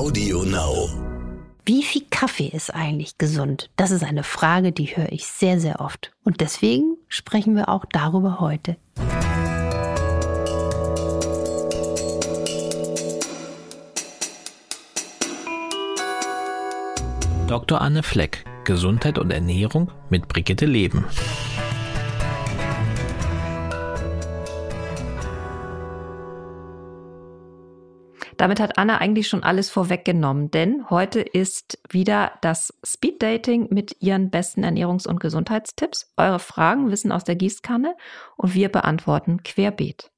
Audio Now. Wie viel Kaffee ist eigentlich gesund? Das ist eine Frage, die höre ich sehr, sehr oft. Und deswegen sprechen wir auch darüber heute. Dr. Anne Fleck, Gesundheit und Ernährung mit Brigitte Leben. Damit hat Anna eigentlich schon alles vorweggenommen, denn heute ist wieder das Speed Dating mit ihren besten Ernährungs- und Gesundheitstipps. Eure Fragen wissen aus der Gießkanne und wir beantworten querbeet.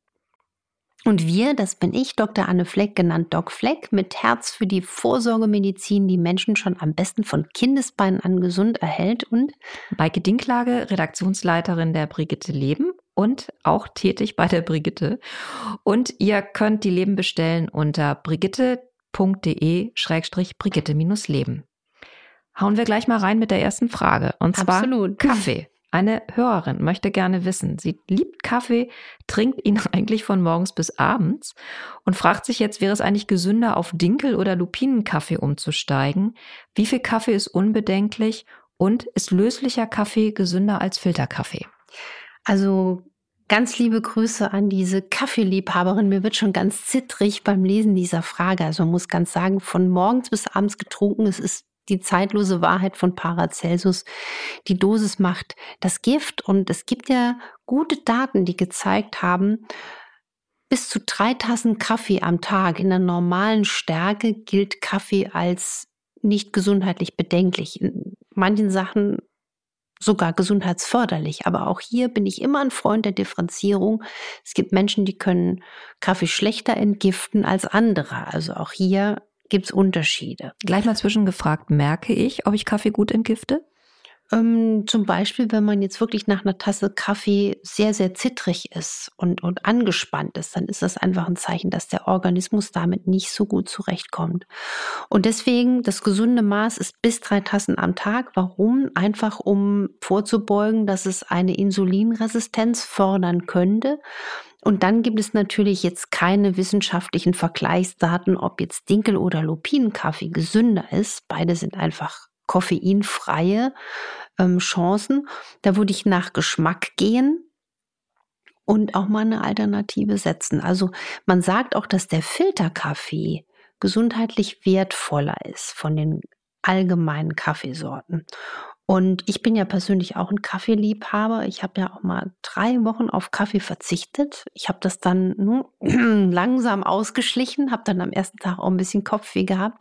Und wir, das bin ich, Dr. Anne Fleck, genannt Doc Fleck, mit Herz für die Vorsorgemedizin, die Menschen schon am besten von Kindesbeinen an gesund erhält und Maike Dinklage, Redaktionsleiterin der Brigitte Leben und auch tätig bei der Brigitte. Und ihr könnt die Leben bestellen unter brigitte.de-brigitte-leben. Hauen wir gleich mal rein mit der ersten Frage. Und zwar Absolut. Kaffee. Eine Hörerin möchte gerne wissen, sie liebt Kaffee, trinkt ihn eigentlich von morgens bis abends und fragt sich jetzt, wäre es eigentlich gesünder, auf Dinkel- oder Lupinenkaffee umzusteigen? Wie viel Kaffee ist unbedenklich und ist löslicher Kaffee gesünder als Filterkaffee? Also ganz liebe Grüße an diese Kaffeeliebhaberin. Mir wird schon ganz zittrig beim Lesen dieser Frage. Also man muss ganz sagen, von morgens bis abends getrunken, es ist die zeitlose Wahrheit von Paracelsus. Die Dosis macht das Gift und es gibt ja gute Daten, die gezeigt haben, bis zu drei Tassen Kaffee am Tag in der normalen Stärke gilt Kaffee als nicht gesundheitlich bedenklich. In manchen Sachen sogar gesundheitsförderlich. Aber auch hier bin ich immer ein Freund der Differenzierung. Es gibt Menschen, die können Kaffee schlechter entgiften als andere. Also auch hier gibt es Unterschiede. Gleich mal zwischengefragt, merke ich, ob ich Kaffee gut entgifte? Ähm, zum Beispiel, wenn man jetzt wirklich nach einer Tasse Kaffee sehr, sehr zittrig ist und, und angespannt ist, dann ist das einfach ein Zeichen, dass der Organismus damit nicht so gut zurechtkommt. Und deswegen, das gesunde Maß ist bis drei Tassen am Tag. Warum? Einfach um vorzubeugen, dass es eine Insulinresistenz fördern könnte. Und dann gibt es natürlich jetzt keine wissenschaftlichen Vergleichsdaten, ob jetzt Dinkel- oder Lupinenkaffee gesünder ist. Beide sind einfach koffeinfreie ähm, Chancen. Da würde ich nach Geschmack gehen und auch mal eine Alternative setzen. Also man sagt auch, dass der Filterkaffee gesundheitlich wertvoller ist von den allgemeinen Kaffeesorten. Und ich bin ja persönlich auch ein Kaffeeliebhaber. Ich habe ja auch mal drei Wochen auf Kaffee verzichtet. Ich habe das dann nur langsam ausgeschlichen, habe dann am ersten Tag auch ein bisschen Kopfweh gehabt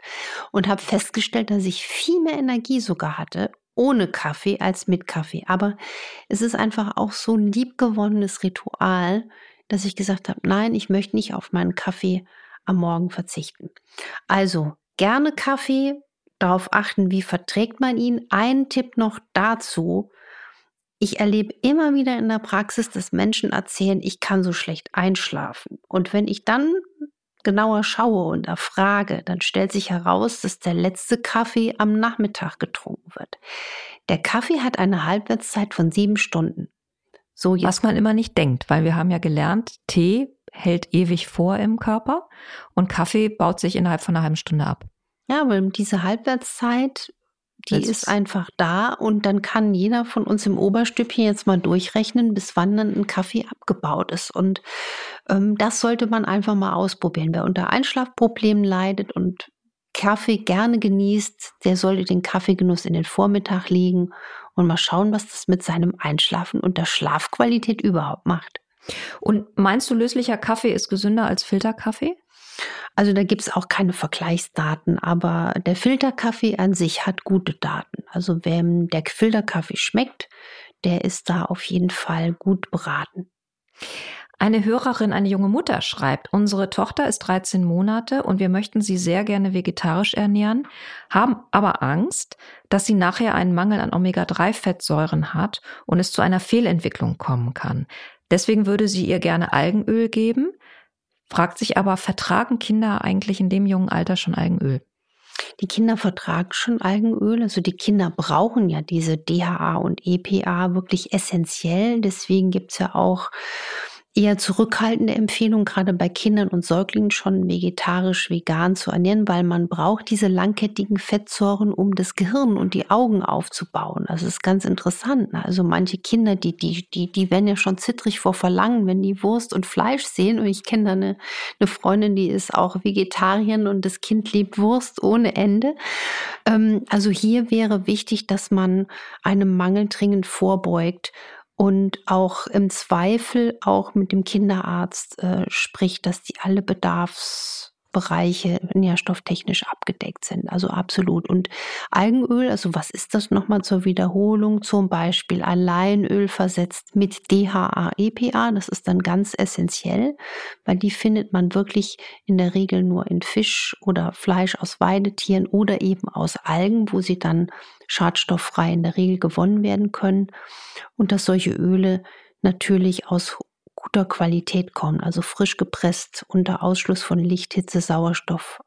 und habe festgestellt, dass ich viel mehr Energie sogar hatte ohne Kaffee als mit Kaffee. Aber es ist einfach auch so ein liebgewonnenes Ritual, dass ich gesagt habe, nein, ich möchte nicht auf meinen Kaffee am Morgen verzichten. Also gerne Kaffee, darauf achten, wie verträgt man ihn. Ein Tipp noch dazu. Ich erlebe immer wieder in der Praxis, dass Menschen erzählen, ich kann so schlecht einschlafen. Und wenn ich dann genauer schaue und erfrage, dann stellt sich heraus, dass der letzte Kaffee am Nachmittag getrunken wird. Der Kaffee hat eine Halbwertszeit von sieben Stunden. So Was man immer nicht denkt, weil wir haben ja gelernt, Tee hält ewig vor im Körper und Kaffee baut sich innerhalb von einer halben Stunde ab. Ja, weil diese Halbwertszeit, die ist ist- einfach da und dann kann jeder von uns im Oberstübchen jetzt mal durchrechnen, bis wann dann ein Kaffee abgebaut ist. Und ähm, das sollte man einfach mal ausprobieren. Wer unter Einschlafproblemen leidet und Kaffee gerne genießt, der sollte den Kaffeegenuss in den Vormittag legen und mal schauen, was das mit seinem Einschlafen und der Schlafqualität überhaupt macht. Und meinst du, löslicher Kaffee ist gesünder als Filterkaffee? Also da gibt es auch keine Vergleichsdaten, aber der Filterkaffee an sich hat gute Daten. Also wem der Filterkaffee schmeckt, der ist da auf jeden Fall gut beraten. Eine Hörerin, eine junge Mutter schreibt, unsere Tochter ist 13 Monate und wir möchten sie sehr gerne vegetarisch ernähren, haben aber Angst, dass sie nachher einen Mangel an Omega-3-Fettsäuren hat und es zu einer Fehlentwicklung kommen kann. Deswegen würde sie ihr gerne Algenöl geben, fragt sich aber, vertragen Kinder eigentlich in dem jungen Alter schon Algenöl? Die Kinder vertragen schon Algenöl, also die Kinder brauchen ja diese DHA und EPA wirklich essentiell. Deswegen gibt es ja auch eher zurückhaltende Empfehlung, gerade bei Kindern und Säuglingen schon vegetarisch, vegan zu ernähren, weil man braucht diese langkettigen Fettsäuren, um das Gehirn und die Augen aufzubauen. Also es ist ganz interessant. Ne? Also manche Kinder, die, die, die, die werden ja schon zittrig vor Verlangen, wenn die Wurst und Fleisch sehen. Und ich kenne da eine, eine Freundin, die ist auch Vegetarierin und das Kind liebt Wurst ohne Ende. Ähm, also hier wäre wichtig, dass man einem Mangel dringend vorbeugt und auch im Zweifel auch mit dem Kinderarzt äh, spricht, dass die alle Bedarfs Bereiche nährstofftechnisch abgedeckt sind. Also absolut. Und Algenöl, also was ist das nochmal zur Wiederholung? Zum Beispiel Alleinöl versetzt mit DHA-EPA. Das ist dann ganz essentiell, weil die findet man wirklich in der Regel nur in Fisch oder Fleisch aus Weidetieren oder eben aus Algen, wo sie dann schadstofffrei in der Regel gewonnen werden können. Und dass solche Öle natürlich aus guter Qualität kommen, also frisch gepresst unter Ausschluss von Licht, Hitze, Sauerstoff.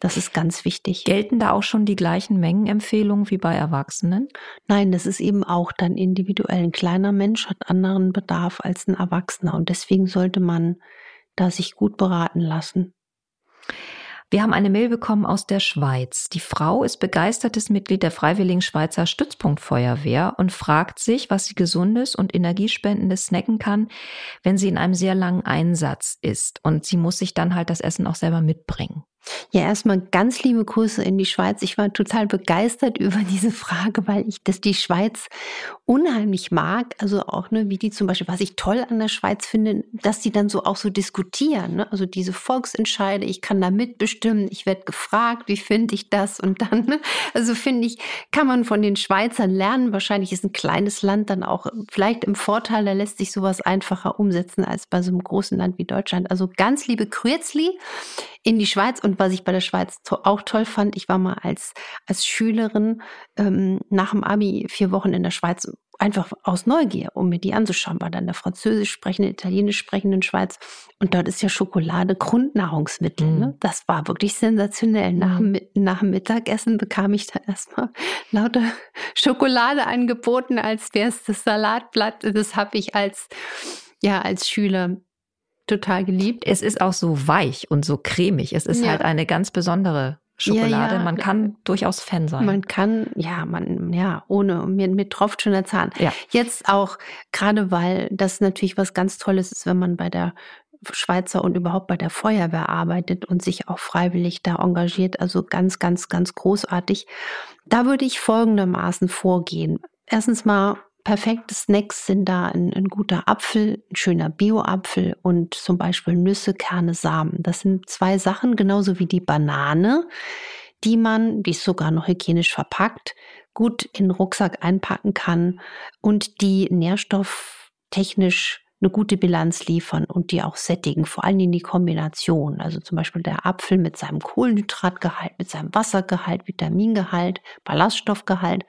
Das ist ganz wichtig. Gelten da auch schon die gleichen Mengenempfehlungen wie bei Erwachsenen? Nein, das ist eben auch dann individuell. Ein kleiner Mensch hat anderen Bedarf als ein Erwachsener und deswegen sollte man da sich gut beraten lassen. Wir haben eine Mail bekommen aus der Schweiz. Die Frau ist begeistertes Mitglied der Freiwilligen Schweizer Stützpunktfeuerwehr und fragt sich, was sie gesundes und energiespendendes snacken kann, wenn sie in einem sehr langen Einsatz ist. Und sie muss sich dann halt das Essen auch selber mitbringen. Ja, erstmal ganz liebe Grüße in die Schweiz. Ich war total begeistert über diese Frage, weil ich das die Schweiz unheimlich mag. Also auch, ne, wie die zum Beispiel, was ich toll an der Schweiz finde, dass die dann so auch so diskutieren. Ne? Also diese Volksentscheide, ich kann da mitbestimmen, ich werde gefragt, wie finde ich das? Und dann, ne? also finde ich, kann man von den Schweizern lernen. Wahrscheinlich ist ein kleines Land dann auch vielleicht im Vorteil, da lässt sich sowas einfacher umsetzen als bei so einem großen Land wie Deutschland. Also ganz liebe Kürzli in die Schweiz. Und was ich bei der Schweiz to auch toll fand, ich war mal als, als Schülerin ähm, nach dem Abi vier Wochen in der Schweiz einfach aus Neugier, um mir die anzuschauen, war dann der französisch sprechenden, italienisch sprechenden Schweiz. Und dort ist ja Schokolade Grundnahrungsmittel. Mhm. Ne? Das war wirklich sensationell. Nach, mhm. nach dem Mittagessen bekam ich da erstmal lauter Schokolade angeboten, als wäre es das Salatblatt. Das habe ich als, ja, als Schüler total geliebt. Es ist auch so weich und so cremig. Es ist ja. halt eine ganz besondere Schokolade. Ja, ja. Man kann durchaus Fan sein. Man kann, ja, man, ja, ohne, mir, mir tropft schon der Zahn. Ja. Jetzt auch, gerade weil das natürlich was ganz Tolles ist, wenn man bei der Schweizer und überhaupt bei der Feuerwehr arbeitet und sich auch freiwillig da engagiert. Also ganz, ganz, ganz großartig. Da würde ich folgendermaßen vorgehen. Erstens mal perfekte Snacks sind da ein, ein guter Apfel, ein schöner Bio-Apfel und zum Beispiel Nüsse, Kerne, Samen. Das sind zwei Sachen, genauso wie die Banane, die man, die ist sogar noch hygienisch verpackt, gut in den Rucksack einpacken kann und die nährstofftechnisch eine gute Bilanz liefern und die auch sättigen, vor allem in die Kombination. Also zum Beispiel der Apfel mit seinem Kohlenhydratgehalt, mit seinem Wassergehalt, Vitamingehalt, Ballaststoffgehalt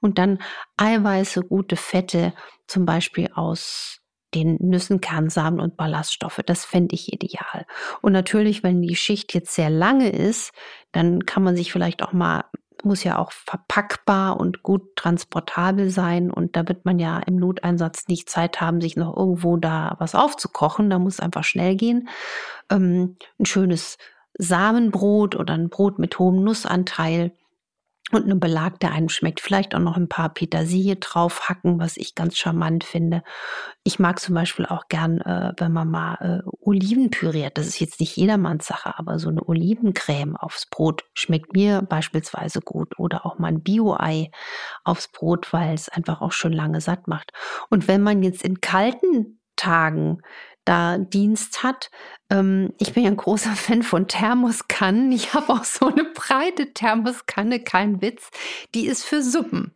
und dann Eiweiße, gute Fette, zum Beispiel aus den Nüssen, Kernsamen und Ballaststoffe. Das fände ich ideal. Und natürlich, wenn die Schicht jetzt sehr lange ist, dann kann man sich vielleicht auch mal muss ja auch verpackbar und gut transportabel sein. Und da wird man ja im Noteinsatz nicht Zeit haben, sich noch irgendwo da was aufzukochen. Da muss einfach schnell gehen. Ähm, ein schönes Samenbrot oder ein Brot mit hohem Nussanteil und einen Belag, der einem schmeckt. Vielleicht auch noch ein paar Petersilie draufhacken, was ich ganz charmant finde. Ich mag zum Beispiel auch gern, äh, wenn man mal äh, Oliven püriert. Das ist jetzt nicht jedermanns Sache, aber so eine Olivencreme aufs Brot schmeckt mir beispielsweise gut. Oder auch mal ein Bio-Ei aufs Brot, weil es einfach auch schon lange satt macht. Und wenn man jetzt in kalten Tagen da Dienst hat. Ähm, ich bin ja ein großer Fan von Thermoskannen. Ich habe auch so eine breite Thermoskanne, kein Witz. Die ist für Suppen.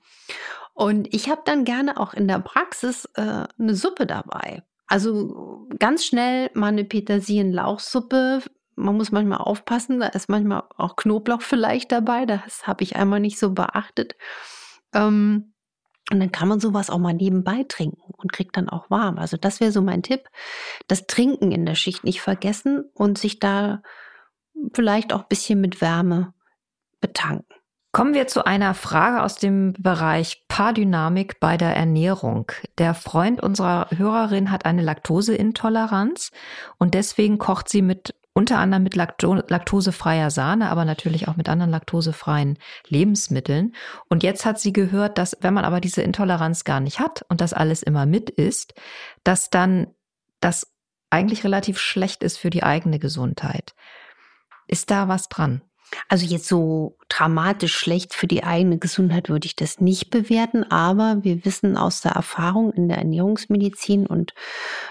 Und ich habe dann gerne auch in der Praxis äh, eine Suppe dabei. Also ganz schnell mal eine Petersilien-Lauchsuppe. Man muss manchmal aufpassen, da ist manchmal auch Knoblauch vielleicht dabei. Das habe ich einmal nicht so beachtet. Ähm, und dann kann man sowas auch mal nebenbei trinken und kriegt dann auch warm. Also das wäre so mein Tipp. Das Trinken in der Schicht nicht vergessen und sich da vielleicht auch ein bisschen mit Wärme betanken. Kommen wir zu einer Frage aus dem Bereich Paardynamik bei der Ernährung. Der Freund unserer Hörerin hat eine Laktoseintoleranz und deswegen kocht sie mit unter anderem mit Lakto laktosefreier Sahne, aber natürlich auch mit anderen laktosefreien Lebensmitteln. Und jetzt hat sie gehört, dass wenn man aber diese Intoleranz gar nicht hat und das alles immer mit ist, dass dann das eigentlich relativ schlecht ist für die eigene Gesundheit. Ist da was dran? Also jetzt so dramatisch schlecht für die eigene Gesundheit würde ich das nicht bewerten, aber wir wissen aus der Erfahrung in der Ernährungsmedizin und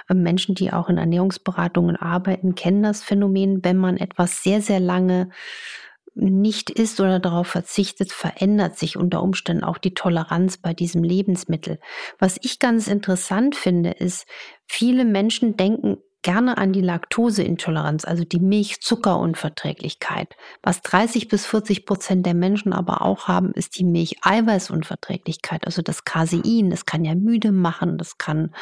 äh, Menschen, die auch in Ernährungsberatungen arbeiten, kennen das Phänomen, wenn man etwas sehr, sehr lange nicht isst oder darauf verzichtet, verändert sich unter Umständen auch die Toleranz bei diesem Lebensmittel. Was ich ganz interessant finde, ist, viele Menschen denken gerne an die Laktoseintoleranz, also die Milchzuckerunverträglichkeit. Was 30 bis 40 Prozent der Menschen aber auch haben, ist die Milcheiweißunverträglichkeit, also das Casein. Das kann ja müde machen, das kann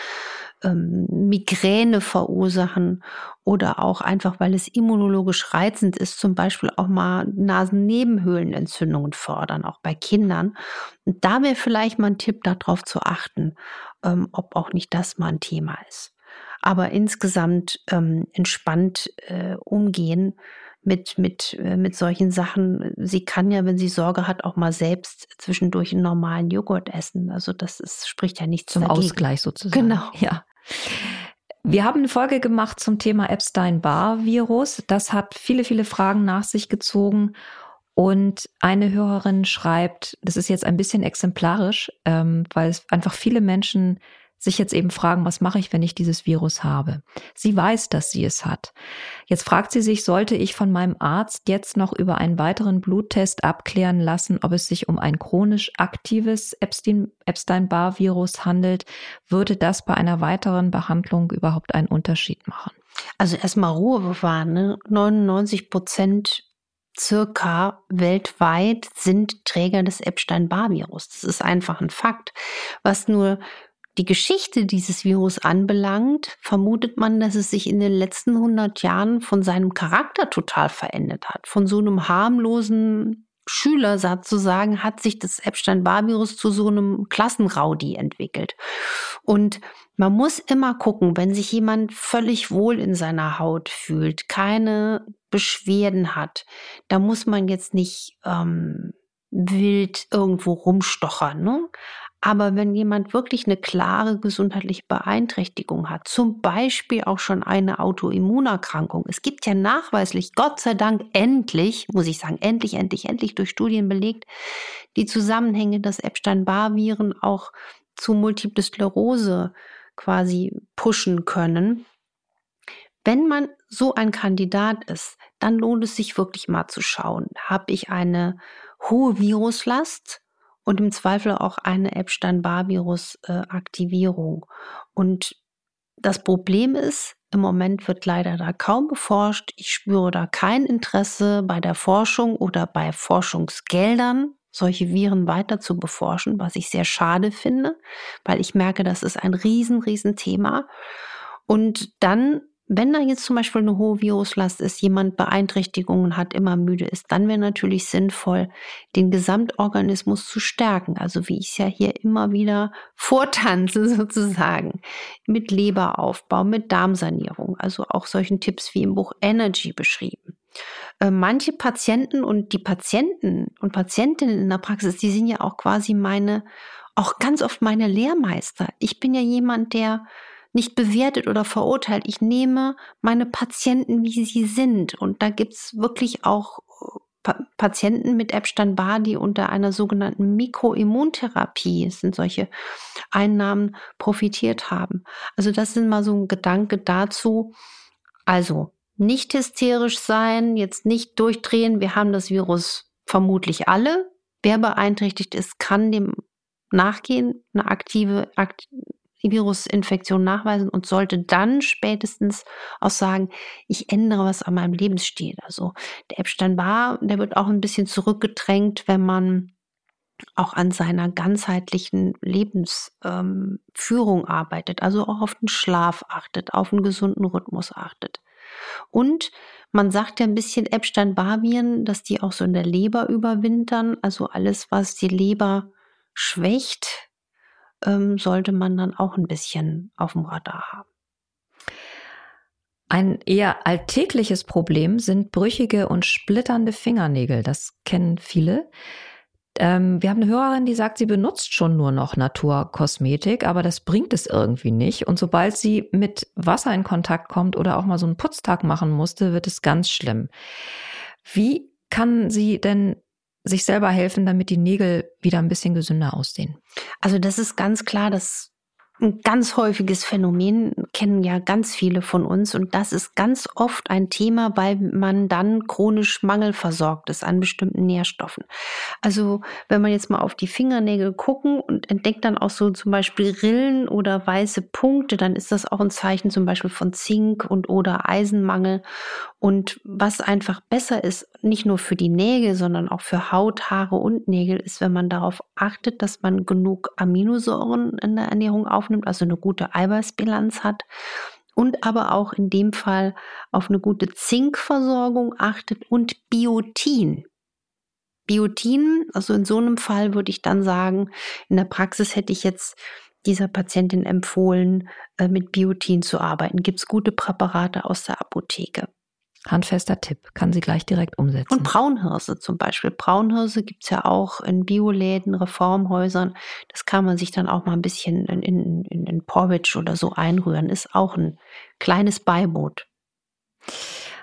ähm, Migräne verursachen oder auch einfach, weil es immunologisch reizend ist, zum Beispiel auch mal Nasennebenhöhlenentzündungen fördern, auch bei Kindern. Und da wäre vielleicht mal ein Tipp, darauf zu achten, ähm, ob auch nicht das mal ein Thema ist aber insgesamt ähm, entspannt äh, umgehen mit, mit, äh, mit solchen Sachen. Sie kann ja, wenn sie Sorge hat, auch mal selbst zwischendurch einen normalen Joghurt essen. Also das ist, spricht ja nichts Zum dagegen. Ausgleich sozusagen. Genau. Ja. Wir haben eine Folge gemacht zum Thema Epstein-Barr-Virus. Das hat viele, viele Fragen nach sich gezogen. Und eine Hörerin schreibt, das ist jetzt ein bisschen exemplarisch, ähm, weil es einfach viele Menschen sich jetzt eben fragen, was mache ich, wenn ich dieses Virus habe? Sie weiß, dass sie es hat. Jetzt fragt sie sich, sollte ich von meinem Arzt jetzt noch über einen weiteren Bluttest abklären lassen, ob es sich um ein chronisch aktives Epstein-Barr-Virus handelt? Würde das bei einer weiteren Behandlung überhaupt einen Unterschied machen? Also erstmal Ruhe bewahren. Ne? 99 Prozent circa weltweit sind Träger des Epstein-Barr-Virus. Das ist einfach ein Fakt. Was nur die Geschichte dieses Virus anbelangt, vermutet man, dass es sich in den letzten 100 Jahren von seinem Charakter total verändert hat. Von so einem harmlosen Schüler sozusagen hat sich das Epstein-Barr-Virus zu so einem Klassenraudi entwickelt. Und man muss immer gucken, wenn sich jemand völlig wohl in seiner Haut fühlt, keine Beschwerden hat, da muss man jetzt nicht ähm, wild irgendwo rumstochern. Ne? Aber wenn jemand wirklich eine klare gesundheitliche Beeinträchtigung hat, zum Beispiel auch schon eine Autoimmunerkrankung, es gibt ja nachweislich, Gott sei Dank endlich, muss ich sagen, endlich, endlich, endlich durch Studien belegt, die Zusammenhänge, dass Epstein-Barr-Viren auch zu Multiple Sklerose quasi pushen können. Wenn man so ein Kandidat ist, dann lohnt es sich wirklich mal zu schauen, habe ich eine hohe Viruslast und im Zweifel auch eine Epstein-Barr-Virus-Aktivierung. Und das Problem ist, im Moment wird leider da kaum beforscht. Ich spüre da kein Interesse bei der Forschung oder bei Forschungsgeldern, solche Viren weiter zu beforschen, was ich sehr schade finde, weil ich merke, das ist ein riesen, riesen Thema. Und dann wenn da jetzt zum Beispiel eine hohe Viruslast ist, jemand Beeinträchtigungen hat, immer müde ist, dann wäre natürlich sinnvoll, den Gesamtorganismus zu stärken. Also wie ich es ja hier immer wieder vortanze sozusagen. Mit Leberaufbau, mit Darmsanierung. Also auch solchen Tipps wie im Buch Energy beschrieben. Äh, manche Patienten und die Patienten und Patientinnen in der Praxis, die sind ja auch quasi meine, auch ganz oft meine Lehrmeister. Ich bin ja jemand, der nicht bewertet oder verurteilt. Ich nehme meine Patienten, wie sie sind. Und da gibt's wirklich auch äh, pa Patienten mit Epstein-Barr, die unter einer sogenannten Mikroimmuntherapie, es sind solche Einnahmen, profitiert haben. Also das sind mal so ein Gedanke dazu. Also nicht hysterisch sein, jetzt nicht durchdrehen. Wir haben das Virus vermutlich alle. Wer beeinträchtigt ist, kann dem nachgehen, eine aktive, akt Virusinfektion nachweisen und sollte dann spätestens auch sagen, ich ändere was an meinem Lebensstil. Also der Epstein-Barr, der wird auch ein bisschen zurückgedrängt, wenn man auch an seiner ganzheitlichen Lebensführung ähm, arbeitet, also auch auf den Schlaf achtet, auf einen gesunden Rhythmus achtet. Und Man sagt ja ein bisschen Epstein-Barr-Viren, dass die auch so in der Leber überwintern. Also alles, was die Leber schwächt, ähm, sollte man dann auch ein bisschen auf dem Radar haben. Ein eher alltägliches Problem sind brüchige und splitternde Fingernägel. Das kennen viele. Ähm, wir haben eine Hörerin, die sagt, sie benutzt schon nur noch Naturkosmetik, aber das bringt es irgendwie nicht. Und sobald sie mit Wasser in Kontakt kommt oder auch mal so einen Putztag machen musste, wird es ganz schlimm. Wie kann sie denn sich selber helfen, damit die Nägel wieder ein bisschen gesünder aussehen? Also das ist ganz klar, dass ein ganz häufiges Phänomen, kennen ja ganz viele von uns und das ist ganz oft ein Thema, weil man dann chronisch mangelversorgt ist an bestimmten Nährstoffen. Also wenn man jetzt mal auf die Fingernägel gucken und entdeckt dann auch so zum Beispiel Rillen oder weiße Punkte, dann ist das auch ein Zeichen zum Beispiel von Zink und oder Eisenmangel. Und was einfach besser ist, nicht nur für die Nägel, sondern auch für Haut, Haare und Nägel, ist, wenn man darauf achtet, dass man genug Aminosäuren in der Ernährung aufnimmt also eine gute Eiweißbilanz hat und aber auch in dem Fall auf eine gute Zinkversorgung achtet und Biotin. Biotin, also in so einem Fall würde ich dann sagen, in der Praxis hätte ich jetzt dieser Patientin empfohlen, äh, mit Biotin zu arbeiten. Gibt es gute Präparate aus der Apotheke. Handfester Tipp, kann sie gleich direkt umsetzen. Und Braunhirse zum Beispiel. Braunhirse gibt es ja auch in Bioläden, Reformhäusern. Das kann man sich dann auch mal ein bisschen in, in, in, in Porridge oder so einrühren. Ist auch ein kleines Beiboot.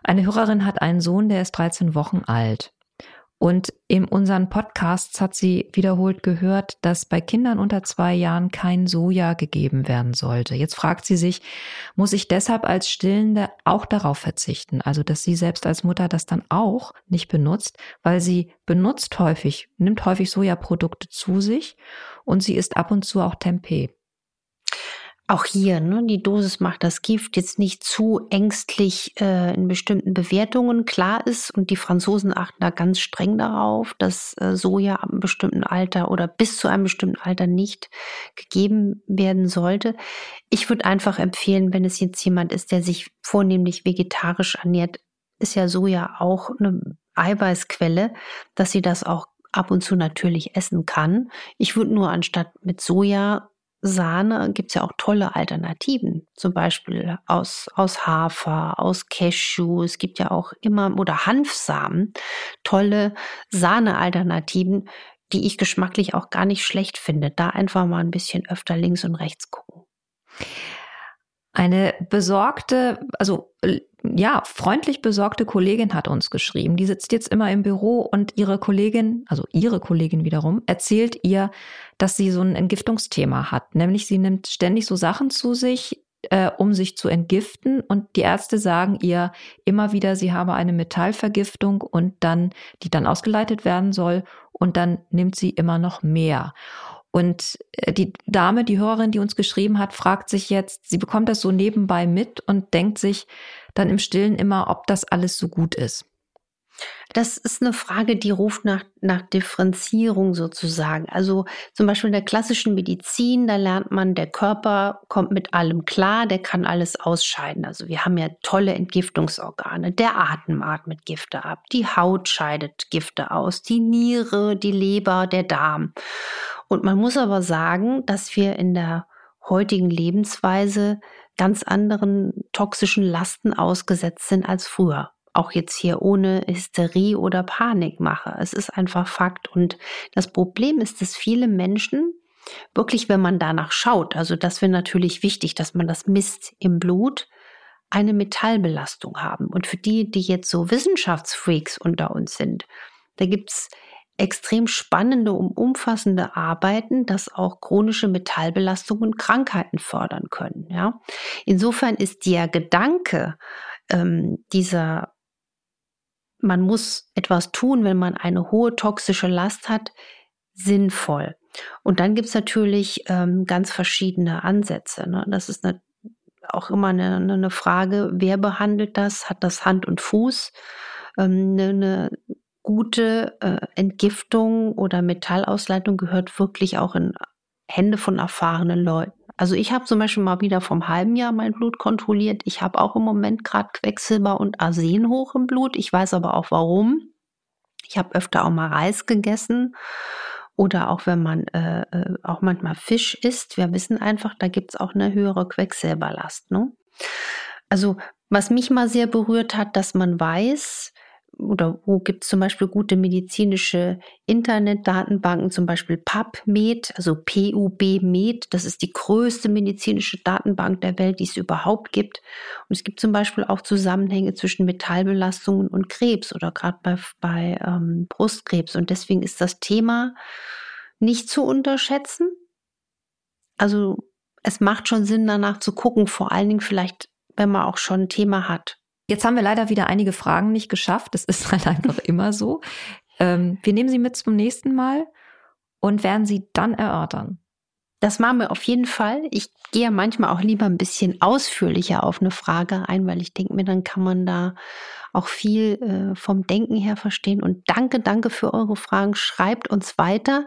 Eine Hörerin hat einen Sohn, der ist 13 Wochen alt. Und in unseren Podcasts hat sie wiederholt gehört, dass bei Kindern unter zwei Jahren kein Soja gegeben werden sollte. Jetzt fragt sie sich, muss ich deshalb als Stillende auch darauf verzichten? Also, dass sie selbst als Mutter das dann auch nicht benutzt, weil sie benutzt häufig, nimmt häufig Sojaprodukte zu sich und sie isst ab und zu auch Tempeh auch hier, ne, die Dosis macht das Gift jetzt nicht zu ängstlich äh, in bestimmten Bewertungen klar ist und die Franzosen achten da ganz streng darauf, dass äh, Soja ab einem bestimmten Alter oder bis zu einem bestimmten Alter nicht gegeben werden sollte. Ich würde einfach empfehlen, wenn es jetzt jemand ist, der sich vornehmlich vegetarisch ernährt, ist ja Soja auch eine Eiweißquelle, dass sie das auch ab und zu natürlich essen kann. Ich würde nur anstatt mit Soja Sahne gibt es ja auch tolle Alternativen, zum Beispiel aus, aus Hafer, aus Cashew. Es gibt ja auch immer, oder Hanfsamen, tolle Sahne-Alternativen, die ich geschmacklich auch gar nicht schlecht finde. Da einfach mal ein bisschen öfter links und rechts gucken. Eine besorgte, also ja, freundlich besorgte Kollegin hat uns geschrieben. Die sitzt jetzt immer im Büro und ihre Kollegin, also ihre Kollegin wiederum, erzählt ihr, dass sie so ein Entgiftungsthema hat. Nämlich sie nimmt ständig so Sachen zu sich, äh, um sich zu entgiften. Und die Ärzte sagen ihr immer wieder, sie habe eine Metallvergiftung und dann, die dann ausgeleitet werden soll. Und dann nimmt sie immer noch mehr. Und äh, die Dame, die Hörerin, die uns geschrieben hat, fragt sich jetzt, sie bekommt das so nebenbei mit und denkt sich dann im Stillen immer, ob das alles so gut ist. Das ist eine Frage, die ruft nach, nach Differenzierung sozusagen. Also zum Beispiel in der klassischen Medizin, da lernt man, der Körper kommt mit allem klar, der kann alles ausscheiden. Also wir haben ja tolle Entgiftungsorgane. Der Atem atmet Gifte ab, die Haut scheidet Gifte aus, die Niere, die Leber, der Darm. Und man muss aber sagen, dass wir in der heutigen Lebensweise ganz anderen toxischen Lasten ausgesetzt sind als früher auch jetzt hier ohne Hysterie oder Panik mache. Es ist einfach Fakt. Und das Problem ist, dass viele Menschen wirklich, wenn man danach schaut, also das wäre natürlich wichtig, dass man das misst im Blut, eine Metallbelastung haben. Und für die, die jetzt so Wissenschaftsfreaks unter uns sind, da gibt es extrem spannende und umfassende Arbeiten, dass auch chronische Metallbelastungen Krankheiten fördern können. Ja? Insofern ist der Gedanke ähm, dieser man muss etwas tun, wenn man eine hohe toxische Last hat, sinnvoll. Und dann gibt es natürlich ähm, ganz verschiedene Ansätze. Ne? Das ist eine, auch immer eine, eine, Frage, wer behandelt das? Hat das Hand und Fuß? Ähm, eine, eine gute äh, Entgiftung oder Metallausleitung gehört wirklich auch in Hände von erfahrenen Leuten. Also ich habe zum Beispiel mal wieder vom halben Jahr mein Blut kontrolliert. Ich habe auch im Moment gerade Quecksilber und Arsen hoch im Blut. Ich weiß aber auch warum. Ich habe öfter auch mal Reis gegessen oder auch wenn man äh, äh auch manchmal Fisch isst. Wir wissen einfach, da gibt es auch eine höhere Quecksilberlast. Ne? Also was mich mal sehr berührt hat, dass man weiß, oder wo gibt es zum Beispiel gute medizinische Internetdatenbanken, zum Beispiel PubMed, also PUB-Med, das ist die größte medizinische Datenbank der Welt, die es überhaupt gibt. Und es gibt zum Beispiel auch Zusammenhänge zwischen Metallbelastungen und Krebs oder gerade bei, bei ähm, Brustkrebs. Und deswegen ist das Thema nicht zu unterschätzen. Also es macht schon Sinn, danach zu gucken, vor allen Dingen vielleicht, wenn man auch schon ein Thema hat Jetzt haben wir leider wieder einige Fragen nicht geschafft. Das ist halt einfach immer so. Ähm, wir nehmen sie mit zum nächsten Mal und werden sie dann erörtern. Das machen wir auf jeden Fall. Ich gehe manchmal auch lieber ein bisschen ausführlicher auf eine Frage ein, weil ich denke mir, dann kann man da auch viel äh, vom Denken her verstehen. Und danke, danke für eure Fragen. Schreibt uns weiter,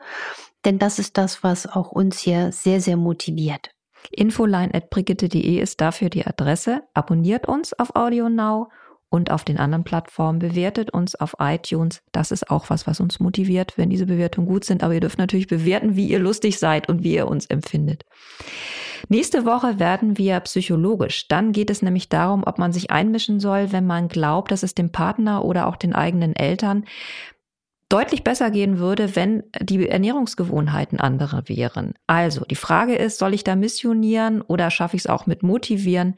denn das ist das, was auch uns hier sehr, sehr motiviert. Infoline.brigitte.de ist dafür die Adresse. Abonniert uns auf Audio Now und auf den anderen Plattformen. Bewertet uns auf iTunes. Das ist auch was, was uns motiviert, wenn diese Bewertungen gut sind. Aber ihr dürft natürlich bewerten, wie ihr lustig seid und wie ihr uns empfindet. Nächste Woche werden wir psychologisch. Dann geht es nämlich darum, ob man sich einmischen soll, wenn man glaubt, dass es dem Partner oder auch den eigenen Eltern deutlich besser gehen würde, wenn die Ernährungsgewohnheiten andere wären. Also, die Frage ist, soll ich da missionieren oder schaffe ich es auch mit motivieren?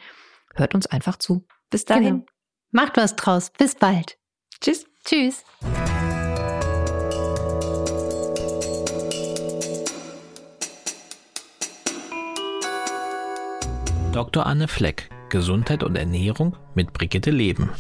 Hört uns einfach zu. Bis dahin. Genau. Macht was draus. Bis bald. Tschüss. Tschüss. Dr. Anne Fleck, Gesundheit und Ernährung mit Brigitte Leben.